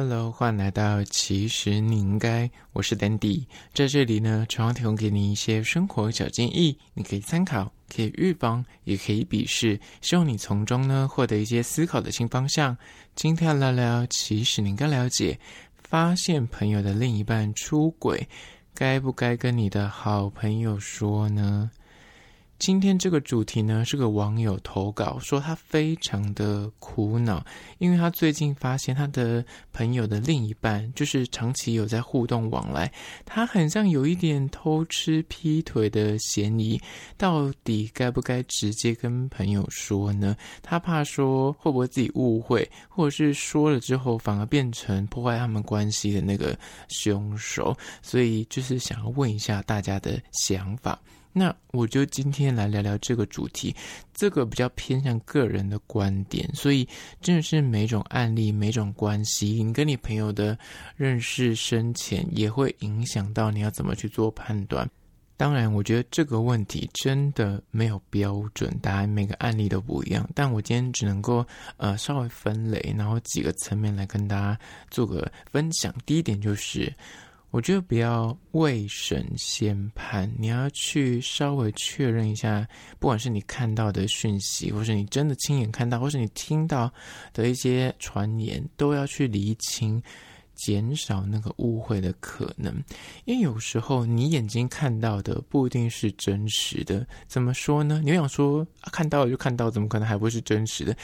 Hello，欢迎来到其实你应该，我是 Dandy，在这里呢，常常提供给你一些生活小建议，你可以参考，可以预防，也可以鄙视，希望你从中呢获得一些思考的新方向。今天要聊聊，其实你应该了解，发现朋友的另一半出轨，该不该跟你的好朋友说呢？今天这个主题呢，是个网友投稿说他非常的苦恼，因为他最近发现他的朋友的另一半就是长期有在互动往来，他很像有一点偷吃劈腿的嫌疑，到底该不该直接跟朋友说呢？他怕说会不会自己误会，或者是说了之后反而变成破坏他们关系的那个凶手，所以就是想要问一下大家的想法。那我就今天来聊聊这个主题，这个比较偏向个人的观点，所以真的是每种案例、每种关系，你跟你朋友的认识深浅，也会影响到你要怎么去做判断。当然，我觉得这个问题真的没有标准答案，每个案例都不一样。但我今天只能够呃稍微分类，然后几个层面来跟大家做个分享。第一点就是。我觉得不要未审先判，你要去稍微确认一下，不管是你看到的讯息，或是你真的亲眼看到，或是你听到的一些传言，都要去厘清，减少那个误会的可能。因为有时候你眼睛看到的不一定是真实的。怎么说呢？你想说，看到了就看到，怎么可能还不是真实的？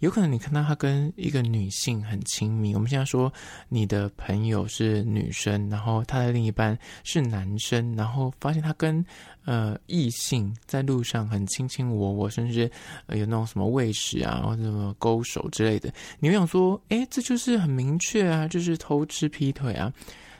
有可能你看到他跟一个女性很亲密。我们现在说你的朋友是女生，然后他的另一半是男生，然后发现他跟呃异性在路上很卿卿我我，甚至有那种什么喂食啊，或者什么勾手之类的。你会想说，诶，这就是很明确啊，就是偷吃劈腿啊。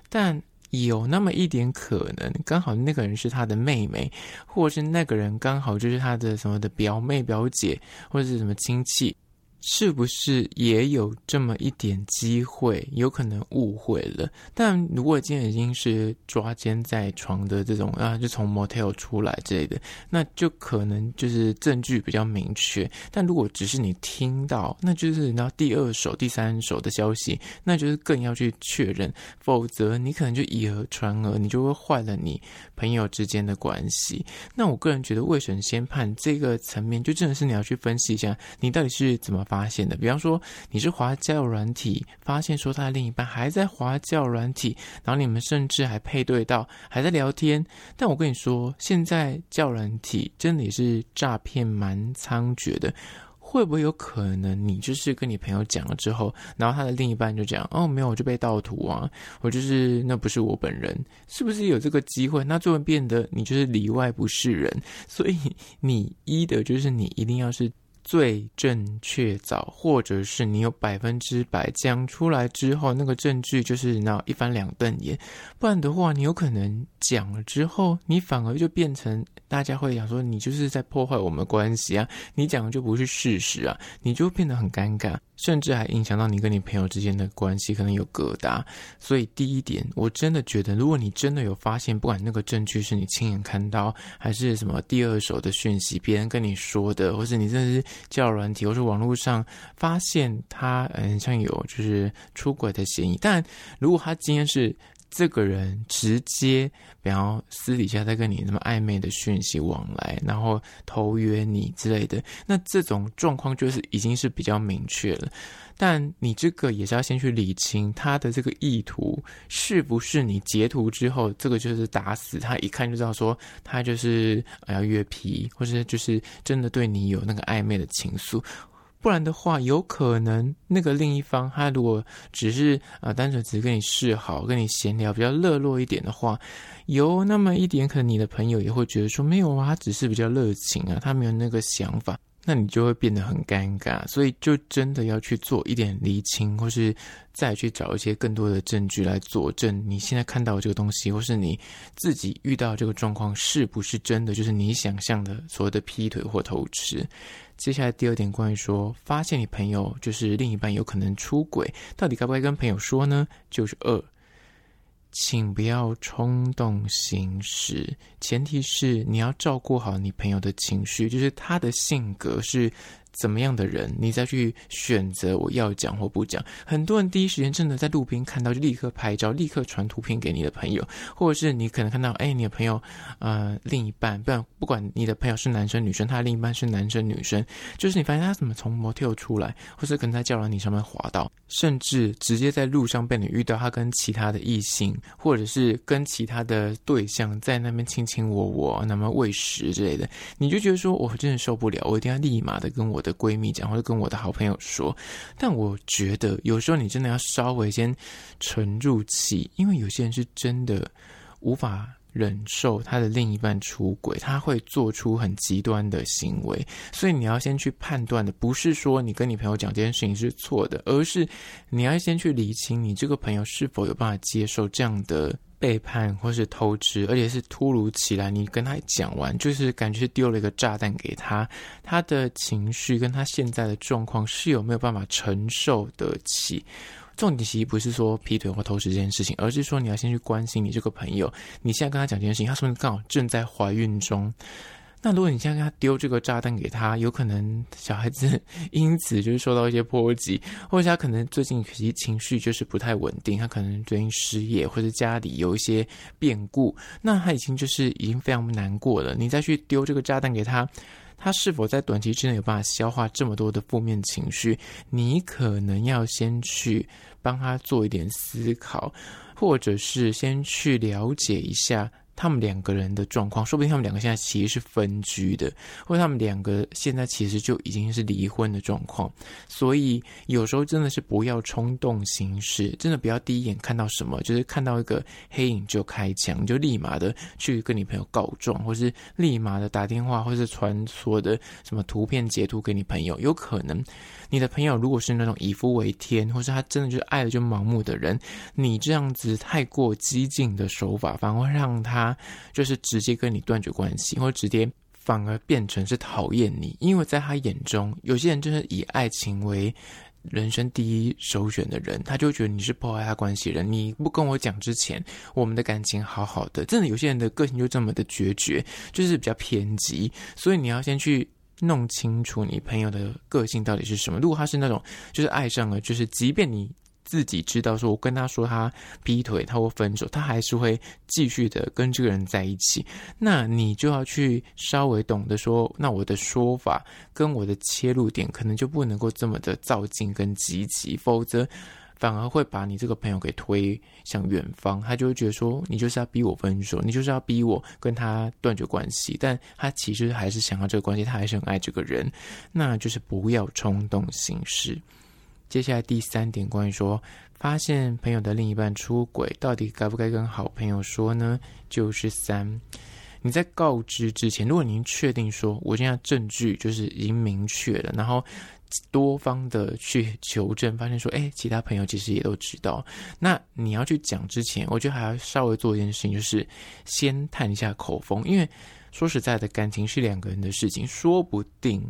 但有那么一点可能，刚好那个人是他的妹妹，或者是那个人刚好就是他的什么的表妹、表姐，或者是什么亲戚。是不是也有这么一点机会，有可能误会了？但如果今天已经是抓奸在床的这种啊，就从 motel 出来之类的，那就可能就是证据比较明确。但如果只是你听到，那就是你知道第二手、第三手的消息，那就是更要去确认，否则你可能就以讹传讹，你就会坏了你朋友之间的关系。那我个人觉得未审先判这个层面，就真的是你要去分析一下，你到底是怎么发。发现的，比方说你是滑教软体，发现说他的另一半还在滑教软体，然后你们甚至还配对到，还在聊天。但我跟你说，现在教软体真的也是诈骗蛮猖獗的，会不会有可能你就是跟你朋友讲了之后，然后他的另一半就讲哦，没有，我就被盗图啊，我就是那不是我本人，是不是有这个机会？那就会变得你就是里外不是人，所以你一的就是你一定要是。最正确凿，或者是你有百分之百讲出来之后，那个证据就是那一翻两瞪眼，不然的话，你有可能讲了之后，你反而就变成大家会想说你就是在破坏我们关系啊，你讲的就不是事实啊，你就变得很尴尬。甚至还影响到你跟你朋友之间的关系，可能有疙瘩。所以第一点，我真的觉得，如果你真的有发现，不管那个证据是你亲眼看到，还是什么第二手的讯息，别人跟你说的，或是你真的是交友软体，或是网络上发现他，嗯，像有就是出轨的嫌疑。但如果他今天是。这个人直接，比方私底下在跟你那么暧昧的讯息往来，然后偷约你之类的，那这种状况就是已经是比较明确了。但你这个也是要先去理清他的这个意图是不是你截图之后，这个就是打死他，一看就知道说他就是要约皮，或者就是真的对你有那个暧昧的情愫。不然的话，有可能那个另一方他如果只是啊、单纯只是跟你示好、跟你闲聊比较热络一点的话，有那么一点可能你的朋友也会觉得说没有啊，他只是比较热情啊，他没有那个想法，那你就会变得很尴尬。所以就真的要去做一点厘清，或是再去找一些更多的证据来佐证你现在看到的这个东西，或是你自己遇到这个状况是不是真的，就是你想象的所谓的劈腿或偷吃。接下来第二点，关于说发现你朋友就是另一半有可能出轨，到底该不该跟朋友说呢？就是二，请不要冲动行事，前提是你要照顾好你朋友的情绪，就是他的性格是怎么样的人，你再去选择我要讲或不讲。很多人第一时间真的在路边看到就立刻拍照，立刻传图片给你的朋友，或者是你可能看到，哎，你的朋友呃另一半，不然不管你的朋友是男生女生，他的另一半是男生女生，就是你发现他怎么从模特出来，或者可能在交友你上面滑到，甚至直接在路上被你遇到他跟其他的异性，或者是跟其他的对象在那边卿卿我我，那么喂食之类的，你就觉得说，我真的受不了，我一定要立马的跟我的闺蜜讲，或者跟我的好朋友说。但我觉得有时候你真的要稍微先沉住气，因为有些人是真的无法忍受他的另一半出轨，他会做出很极端的行为。所以你要先去判断的，不是说你跟你朋友讲这件事情是错的，而是你要先去理清你这个朋友是否有办法接受这样的。背叛或是偷吃，而且是突如其来。你跟他讲完，就是感觉是丢了一个炸弹给他，他的情绪跟他现在的状况是有没有办法承受得起？重点其实不是说劈腿或偷食这件事情，而是说你要先去关心你这个朋友。你现在跟他讲这件事情，他说你刚好正在怀孕中。那如果你现在给他丢这个炸弹给他，有可能小孩子因此就是受到一些波及，或者他可能最近其实情绪就是不太稳定，他可能最近失业，或者家里有一些变故，那他已经就是已经非常难过了。你再去丢这个炸弹给他，他是否在短期之内有办法消化这么多的负面情绪？你可能要先去帮他做一点思考，或者是先去了解一下。他们两个人的状况，说不定他们两个现在其实是分居的，或者他们两个现在其实就已经是离婚的状况。所以有时候真的是不要冲动行事，真的不要第一眼看到什么，就是看到一个黑影就开枪，就立马的去跟你朋友告状，或是立马的打电话，或是传所有的什么图片截图给你朋友，有可能。你的朋友如果是那种以夫为天，或是他真的就是爱的就盲目的人，你这样子太过激进的手法，反而会让他就是直接跟你断绝关系，或者直接反而变成是讨厌你，因为在他眼中，有些人就是以爱情为人生第一首选的人，他就觉得你是破坏他关系人。你不跟我讲之前，我们的感情好好的，真的有些人的个性就这么的决绝，就是比较偏激，所以你要先去。弄清楚你朋友的个性到底是什么。如果他是那种就是爱上了，就是即便你自己知道说，我跟他说他劈腿，他会分手，他还是会继续的跟这个人在一起。那你就要去稍微懂得说，那我的说法跟我的切入点可能就不能够这么的躁进跟积极，否则。反而会把你这个朋友给推向远方，他就会觉得说，你就是要逼我分手，你就是要逼我跟他断绝关系，但他其实还是想要这个关系，他还是很爱这个人，那就是不要冲动行事。接下来第三点，关于说发现朋友的另一半出轨，到底该不该跟好朋友说呢？就是三，你在告知之前，如果您确定说我现在证据就是已经明确了，然后。多方的去求证，发现说，哎，其他朋友其实也都知道。那你要去讲之前，我觉得还要稍微做一件事情，就是先探一下口风。因为说实在的，感情是两个人的事情，说不定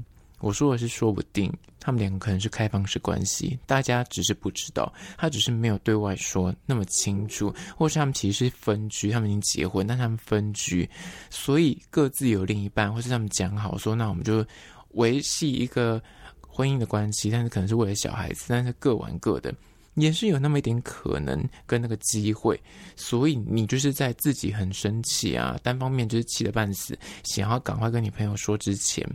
我说的是说不定，他们两个可能是开放式关系，大家只是不知道，他只是没有对外说那么清楚，或是他们其实是分居，他们已经结婚，但他们分居，所以各自有另一半，或是他们讲好说，那我们就维系一个。婚姻的关系，但是可能是为了小孩子，但是各玩各的，也是有那么一点可能跟那个机会，所以你就是在自己很生气啊，单方面就是气得半死，想要赶快跟你朋友说之前。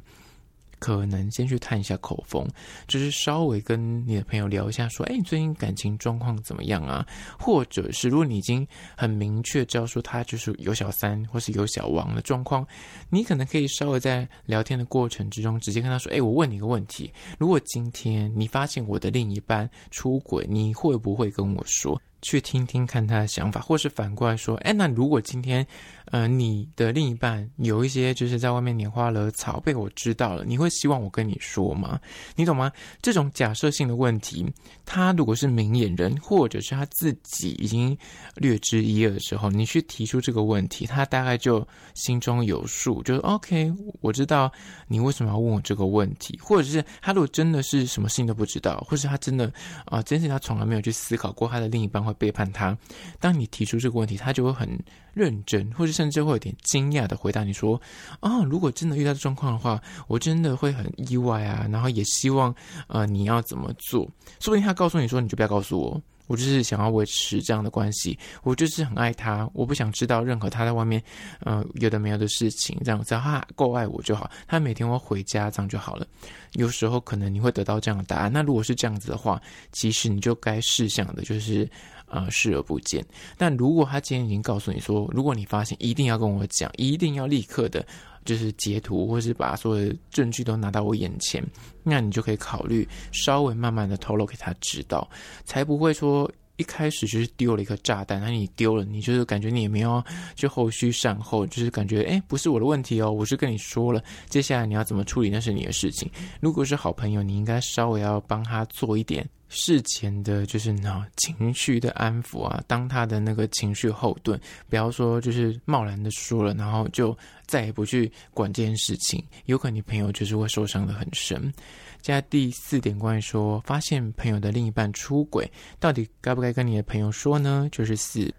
可能先去探一下口风，就是稍微跟你的朋友聊一下，说：“哎，你最近感情状况怎么样啊？”或者是如果你已经很明确知道说他就是有小三或是有小王的状况，你可能可以稍微在聊天的过程之中直接跟他说：“哎，我问你一个问题，如果今天你发现我的另一半出轨，你会不会跟我说？”去听听看他的想法，或是反过来说，哎，那如果今天，呃，你的另一半有一些就是在外面拈花惹草，被我知道了，你会希望我跟你说吗？你懂吗？这种假设性的问题，他如果是明眼人，或者是他自己已经略知一二的时候，你去提出这个问题，他大概就心中有数，就是 OK，我知道你为什么要问我这个问题，或者是他如果真的是什么事情都不知道，或是他真的啊，真是他从来没有去思考过他的另一半背叛他。当你提出这个问题，他就会很认真，或者甚至会有点惊讶的回答你说：“啊，如果真的遇到状况的话，我真的会很意外啊。”然后也希望呃你要怎么做？说不定他告诉你说：“你就不要告诉我。”我就是想要维持这样的关系，我就是很爱他，我不想知道任何他在外面，呃，有的没有的事情，这样只要他够爱我就好，他每天会回家这样就好了。有时候可能你会得到这样的答案，那如果是这样子的话，其实你就该试想的就是，呃，视而不见。但如果他今天已经告诉你说，如果你发现一定要跟我讲，一定要立刻的。就是截图，或是把所有的证据都拿到我眼前，那你就可以考虑稍微慢慢的透露给他知道，才不会说一开始就是丢了一个炸弹，那你丢了，你就是感觉你也没有就后续善后，就是感觉诶，不是我的问题哦，我是跟你说了，接下来你要怎么处理那是你的事情。如果是好朋友，你应该稍微要帮他做一点。事前的就是那情绪的安抚啊，当他的那个情绪后盾，不要说就是贸然的说了，然后就再也不去管这件事情，有可能你朋友就是会受伤的很深。接下来第四点，关于说发现朋友的另一半出轨，到底该不该跟你的朋友说呢？就是四，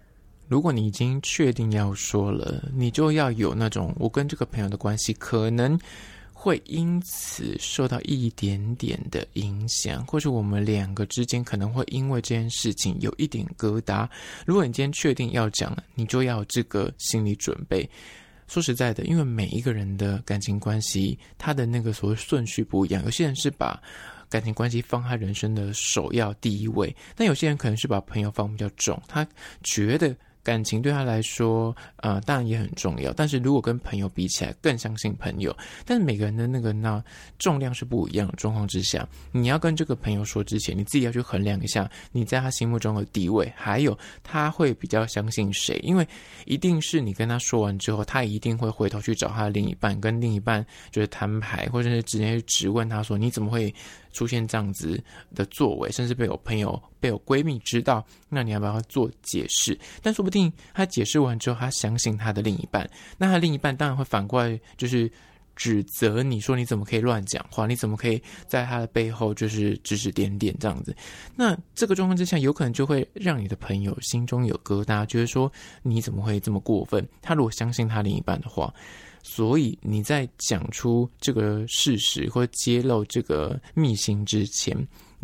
如果你已经确定要说了，你就要有那种我跟这个朋友的关系可能。会因此受到一点点的影响，或是我们两个之间可能会因为这件事情有一点疙瘩。如果你今天确定要讲，你就要有这个心理准备。说实在的，因为每一个人的感情关系，他的那个所谓顺序不一样。有些人是把感情关系放他人生的首要第一位，但有些人可能是把朋友放比较重，他觉得。感情对他来说，呃，当然也很重要。但是如果跟朋友比起来，更相信朋友。但是每个人的那个那重量是不一样的状况之下，你要跟这个朋友说之前，你自己要去衡量一下你在他心目中的地位，还有他会比较相信谁。因为一定是你跟他说完之后，他一定会回头去找他的另一半，跟另一半就是摊牌，或者是直接去质问他说：“你怎么会？”出现这样子的作为，甚至被我朋友、被我闺蜜知道，那你要不要做解释？但说不定他解释完之后，他相信他的另一半，那他另一半当然会反过来就是指责你说，你怎么可以乱讲话？你怎么可以在他的背后就是指指点点这样子？那这个状况之下，有可能就会让你的朋友心中有疙瘩，觉得说你怎么会这么过分？他如果相信他另一半的话。所以你在讲出这个事实或揭露这个秘辛之前，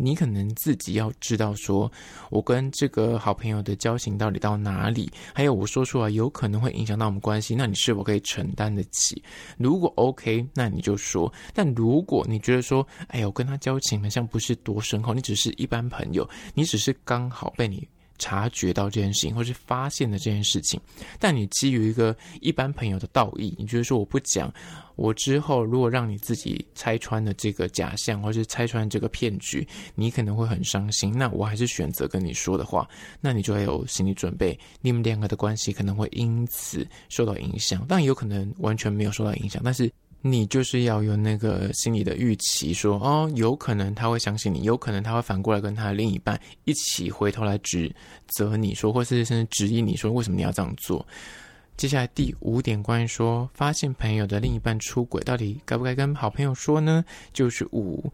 你可能自己要知道说，我跟这个好朋友的交情到底到哪里？还有我说出来有可能会影响到我们关系，那你是否可以承担得起？如果 OK，那你就说；但如果你觉得说，哎呀，我跟他交情好像不是多深厚，你只是一般朋友，你只是刚好被你。察觉到这件事情，或是发现了这件事情，但你基于一个一般朋友的道义，你觉得说我不讲，我之后如果让你自己拆穿了这个假象，或是拆穿这个骗局，你可能会很伤心。那我还是选择跟你说的话，那你就要有心理准备，你们两个的关系可能会因此受到影响，但有可能完全没有受到影响，但是。你就是要有那个心理的预期说，哦，有可能他会相信你，有可能他会反过来跟他的另一半一起回头来指责你说，或是甚至质疑你说，为什么你要这样做？接下来第五点，关于说发现朋友的另一半出轨，到底该不该跟好朋友说呢？就是五。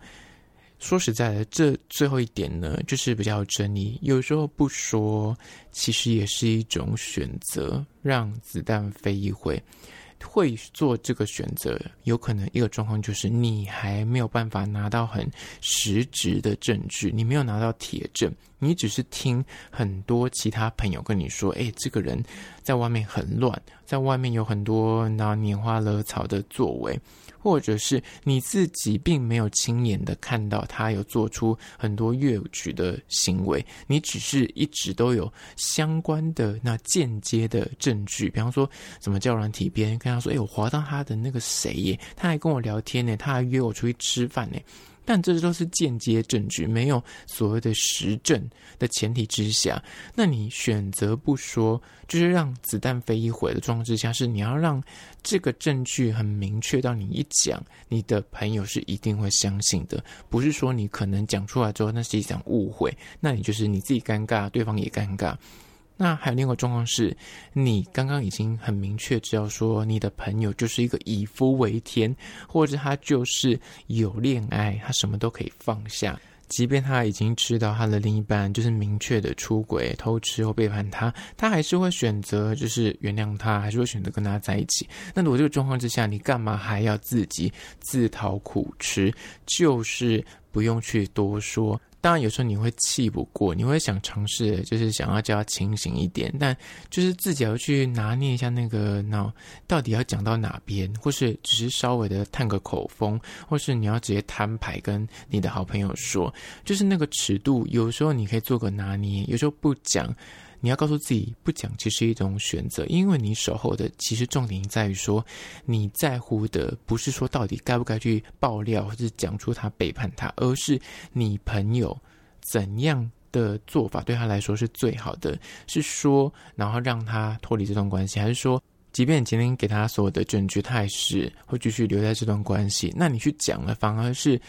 说实在的，这最后一点呢，就是比较有争议。有时候不说，其实也是一种选择，让子弹飞一回。会做这个选择，有可能一个状况就是你还没有办法拿到很实质的证据，你没有拿到铁证，你只是听很多其他朋友跟你说，哎，这个人在外面很乱，在外面有很多拿拈花惹草的作为。或者是你自己并没有亲眼的看到他有做出很多越曲的行为，你只是一直都有相关的那间接的证据，比方说什么叫软体边跟他说，哎，我滑到他的那个谁耶，他还跟我聊天呢，他还约我出去吃饭呢。但这都是间接证据，没有所谓的实证的前提之下，那你选择不说，就是让子弹飞一回的状况之下，是你要让这个证据很明确到你一讲，你的朋友是一定会相信的，不是说你可能讲出来之后那是一场误会，那你就是你自己尴尬，对方也尴尬。那还有另外一个状况是，你刚刚已经很明确知道说，你的朋友就是一个以夫为天，或者他就是有恋爱，他什么都可以放下。即便他已经知道他的另一半就是明确的出轨、偷吃或背叛他，他还是会选择就是原谅他，还是会选择跟他在一起。那如果这个状况之下，你干嘛还要自己自讨苦吃？就是不用去多说。当然，有时候你会气不过，你会想尝试，就是想要叫他清醒一点，但就是自己要去拿捏一下那个脑，到底要讲到哪边，或是只是稍微的探个口风，或是你要直接摊牌跟你的好朋友说，就是那个尺度，有时候你可以做个拿捏，有时候不讲。你要告诉自己不讲，其实是一种选择，因为你守候的其实重点在于说，你在乎的不是说到底该不该去爆料或者讲出他背叛他，而是你朋友怎样的做法对他来说是最好的，是说然后让他脱离这段关系，还是说，即便你今天给他所有的证据，他还是会继续留在这段关系？那你去讲了，反而是。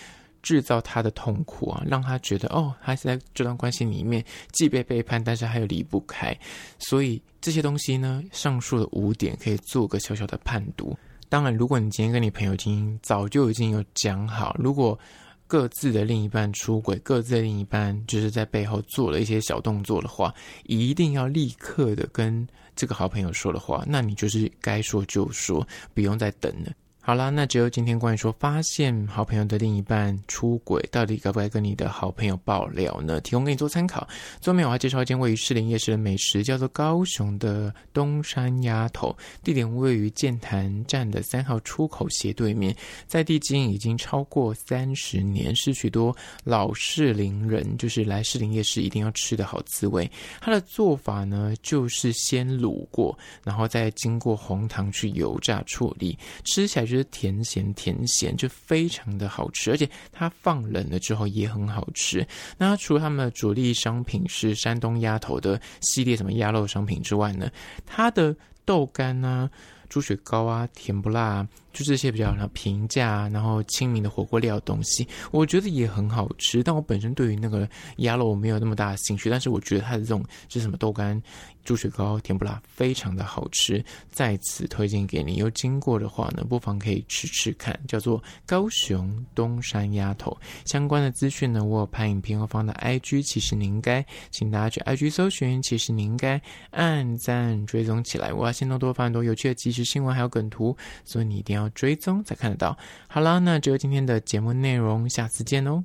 制造他的痛苦啊，让他觉得哦，他是在这段关系里面既被背叛，但是他又离不开。所以这些东西呢，上述的五点可以做个小小的判读。当然，如果你今天跟你朋友已经早就已经有讲好，如果各自的另一半出轨，各自的另一半就是在背后做了一些小动作的话，一定要立刻的跟这个好朋友说的话，那你就是该说就说，不用再等了。好啦，那只有今天关于说发现好朋友的另一半出轨，到底该不该跟你的好朋友爆料呢？提供给你做参考。最后面我还介绍一间位于士林夜市的美食，叫做高雄的东山鸭头，地点位于剑潭站的三号出口斜对面，在地经已经超过三十年，是许多老士林人就是来士林夜市一定要吃的好滋味。它的做法呢，就是先卤过，然后再经过红糖去油炸处理，吃起来就。甜咸甜咸就非常的好吃，而且它放冷了之后也很好吃。那除了他们的主力商品是山东鸭头的系列什么鸭肉商品之外呢，它的豆干啊、猪血糕啊、甜不辣啊。就这些比较平价，然后亲民的火锅料东西，我觉得也很好吃。但我本身对于那个鸭肉没有那么大的兴趣，但是我觉得它的这种是什么豆干、猪血糕、甜不辣，非常的好吃，在此推荐给你。有经过的话呢，不妨可以吃吃看，叫做高雄东山鸭头。相关的资讯呢，我有拍影片后放到 IG，其实你应该，请大家去 IG 搜寻，其实你应该按赞追踪起来。我要先多多发很多有趣的即时新闻还有梗图，所以你一定要。追踪才看得到。好啦，那就今天的节目内容，下次见哦。